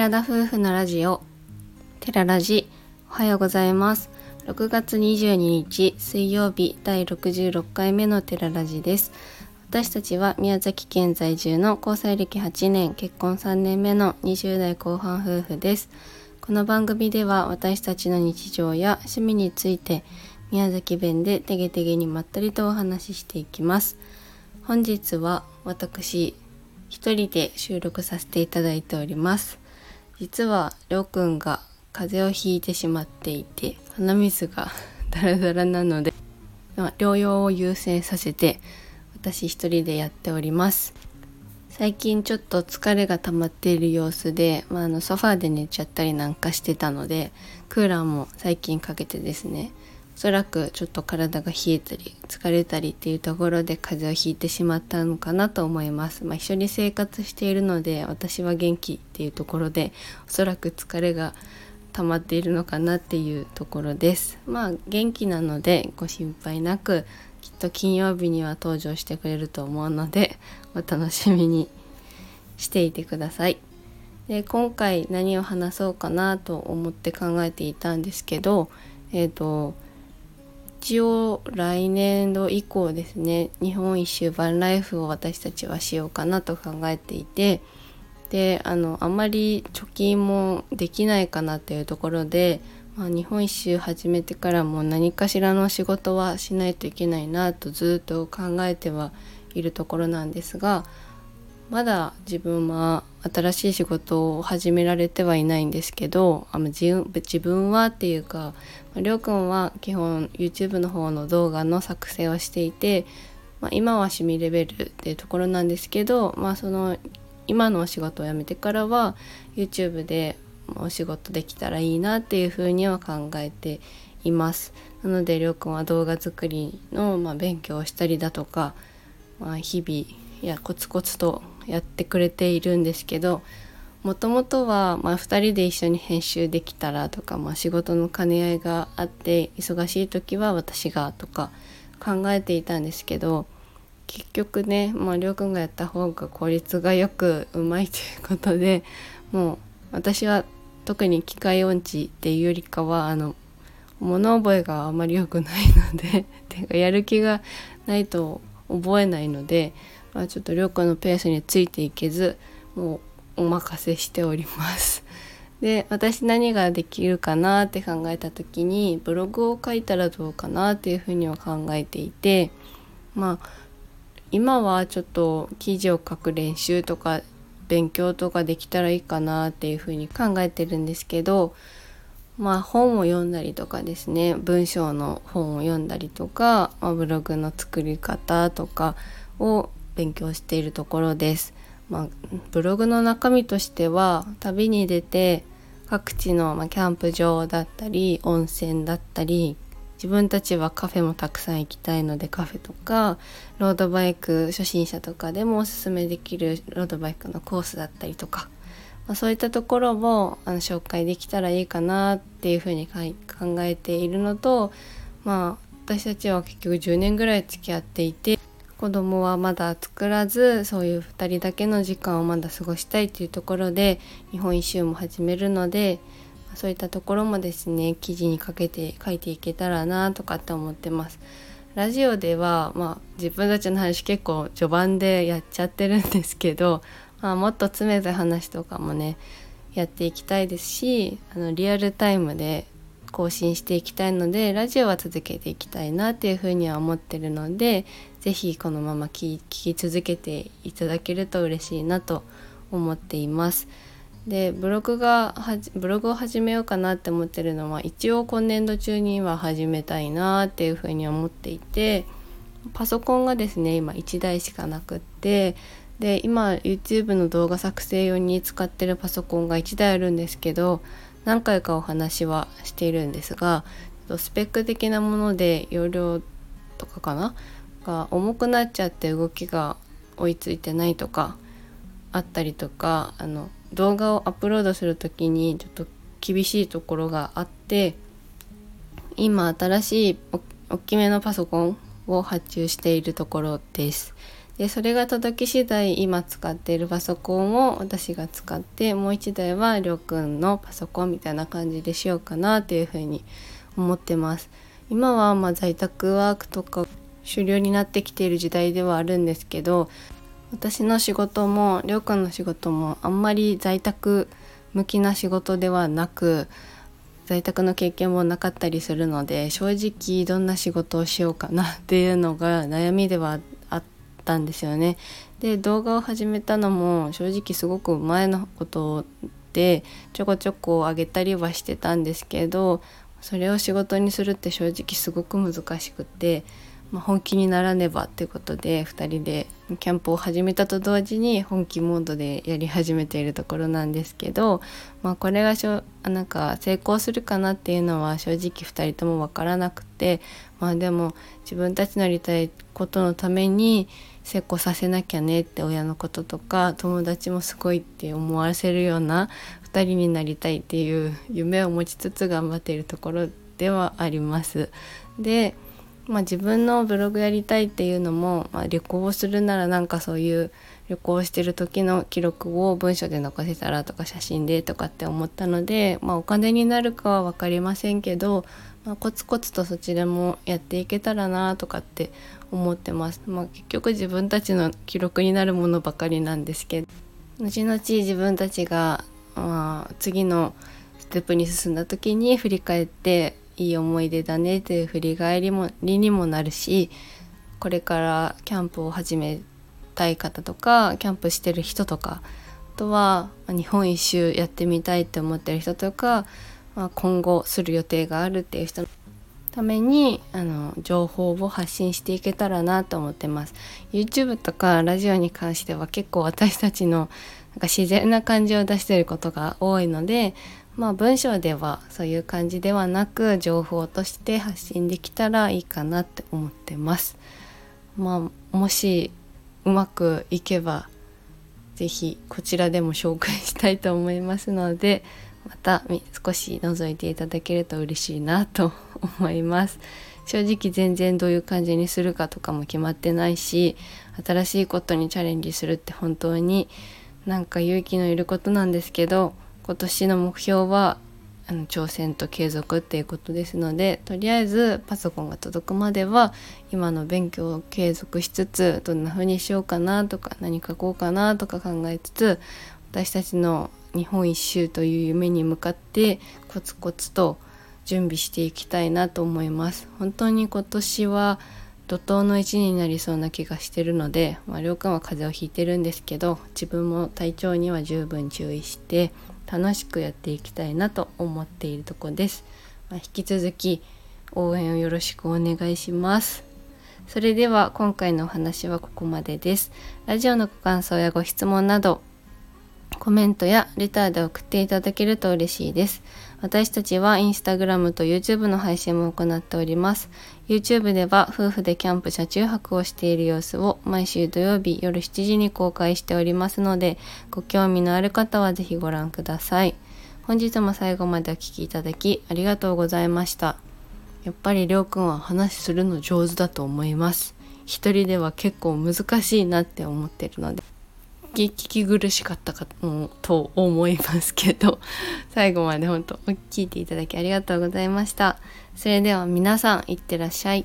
寺田夫婦のラジオ。寺ラジおはようございます。6月22日水曜日第66回目の寺ラジです。私たちは宮崎県在住の交際歴8年結婚3年目の20代後半夫婦です。この番組では私たちの日常や趣味について宮崎弁でてげてげにまったりとお話ししていきます。本日は私一人で収録させていただいております。実はりょうくんが風邪をひいてしまっていて鼻水が ダラダラなのでま療養を優先させて私一人でやっております。最近ちょっと疲れが溜まっている様子で、まあ、あのソファーで寝ちゃったりなんかしてたのでクーラーも最近かけてですねおそらくちょっと体が冷えたり疲れたりっていうところで風邪をひいてしまったのかなと思います。まあ、一緒に生活しているので私は元気っていうところでおそらく疲れが溜まっているのかなっていうところです。まあ元気なのでご心配なくきっと金曜日には登場してくれると思うのでお楽しみにしていてください。で今回何を話そうかなと思って考えていたんですけどえっ、ー、と一応来年度以降ですね日本一周バンライフを私たちはしようかなと考えていてであのあまり貯金もできないかなっていうところで、まあ、日本一周始めてからも何かしらの仕事はしないといけないなとずっと考えてはいるところなんですがまだ自分は新しい仕事を始められてはいないんですけどあの自分はっていうかりょうくんは基本 YouTube の方の動画の作成をしていて、まあ、今は趣味レベルっていうところなんですけど、まあ、その今のお仕事を辞めてからは YouTube でお仕事できたらいいなっていうふうには考えています。なのでりょうくんは動画作りの、まあ、勉強をしたりだとか、まあ、日々いやコツコツとやってくれているんですけどもともとは、まあ、2人で一緒に編集できたらとか、まあ、仕事の兼ね合いがあって忙しい時は私がとか考えていたんですけど結局ね、まあ、りょうくんがやった方が効率がよくうまいということでもう私は特に機械音痴っていうよりかはあの物覚えがあまり良くないのでてかやる気がないと覚えないのでまあ、ちょっとりょうくんのペースについていけずもうお任せしております。で私何ができるかなって考えた時にブログを書いたらどうかなっていうふうには考えていてまあ今はちょっと記事を書く練習とか勉強とかできたらいいかなっていうふうに考えてるんですけどまあ本を読んだりとかですね文章の本を読んだりとか、まあ、ブログの作り方とかを勉強しているところです。まあ、ブログの中身としては旅に出て各地の、ま、キャンプ場だったり温泉だったり自分たちはカフェもたくさん行きたいのでカフェとかロードバイク初心者とかでもおすすめできるロードバイクのコースだったりとか、まあ、そういったところもあの紹介できたらいいかなっていうふうに考えているのとまあ私たちは結局10年ぐらい付き合っていて子供はまだ作らずそういう2人だけの時間をまだ過ごしたいというところで日本一周も始めるのでそういったところもですね記事にかけて書いていけたらなとかって思ってます。ラジオでは、まあ、自分たちの話結構序盤でやっちゃってるんですけど、まあ、もっと詰めた話とかもねやっていきたいですしあのリアルタイムで更新していきたいのでラジオは続けていきたいなっていうふうには思ってるので是非このまま聞き続けていただけると嬉しいなと思っています。でブログがブログを始めようかなって思ってるのは一応今年度中には始めたいなっていうふうに思っていてパソコンがですね今1台しかなくってで今 YouTube の動画作成用に使ってるパソコンが1台あるんですけど何回かお話はしているんですがスペック的なもので容量とかかな？が重くなっちゃって動きが追いついてないとかあったりとかあの動画をアップロードする時にちょっと厳しいところがあって今新しい大きめのパソコンを発注しているところです。でそれが届き次第今使っているパソコンを私が使ってもう一台はりょうくんのパソコンみたいな感じでしようかなというふうに思ってます。今はま在宅ワークとか主流になってきている時代ではあるんですけど私の仕事もりょうくんの仕事もあんまり在宅向きな仕事ではなく在宅の経験もなかったりするので正直どんな仕事をしようかなっていうのが悩みではあったんですよね。で動画を始めたのも正直すごく前のことでちょこちょこ上げたりはしてたんですけどそれを仕事にするって正直すごく難しくてまあ、本気にならねばっていうことで2人でキャンプを始めたと同時に本気モードでやり始めているところなんですけど、まあ、これがしょなんか成功するかなっていうのは正直2人とも分からなくて、まあ、でも自分たちのやりたいことのために成功させなきゃねって親のこととか友達もすごいって思わせるような2人になりたいっていう夢を持ちつつ頑張っているところではあります。でまあ、自分のブログやりたいっていうのも、まあ、旅行をするならなんかそういう旅行してる時の記録を文章で残せたらとか写真でとかって思ったので、まあ、お金になるかは分かりませんけど、まあ、コツコツとそちらもやっていけたらなとかって思ってます。まあ、結局自分たちの記録になるものばかりなんですけど後々自分たちが、まあ、次のステップに進んだ時に振り返っていい思い出だねという振り返りもりにもなるしこれからキャンプを始めたい方とかキャンプしてる人とかあとは日本一周やってみたいって思ってる人とか、まあ、今後する予定があるっていう人のためにあの情報を発信していけたらなと思ってます。YouTube とかラジオに関しては結構私たちのなんか自然な感じを出してることが多いのでまあ文章ではそういう感じではなく情報として発信できたらいいかなって思ってます。まあもしうまくいけば是非こちらでも紹介したいと思いますのでまた少し覗いていただけると嬉しいなと思います。正直全然どういう感じにするかとかも決まってないし新しいことにチャレンジするって本当になんか勇気のいることなんですけど今年の目標はあの挑戦と継続っていうことですのでとりあえずパソコンが届くまでは今の勉強を継続しつつどんな風にしようかなとか何書こうかなとか考えつつ私たちの日本一周という夢に向かってコツコツと準備していきたいなと思います。本当に今年は怒涛の一年になりそうな気がしてるので、まあ、りょうくんは風邪をひいてるんですけど自分も体調には十分注意して楽しくやっていきたいなと思っているとこです、まあ、引き続き応援をよろしくお願いします。それでは今回のお話はここまでです。ラジオのご感想やご質問などコメントやレターで送っていただけると嬉しいです。私たちはインスタグラムと YouTube の配信も行っております。YouTube では夫婦でキャンプ車中泊をしている様子を毎週土曜日夜7時に公開しておりますので、ご興味のある方はぜひご覧ください。本日も最後までお聴きいただきありがとうございました。やっぱりりょうくんは話するの上手だと思います。一人では結構難しいなって思ってるので。聞き苦しかったかと思いますけど 最後まで本当聞いていただきありがとうございました。それでは皆さんいってらっしゃい。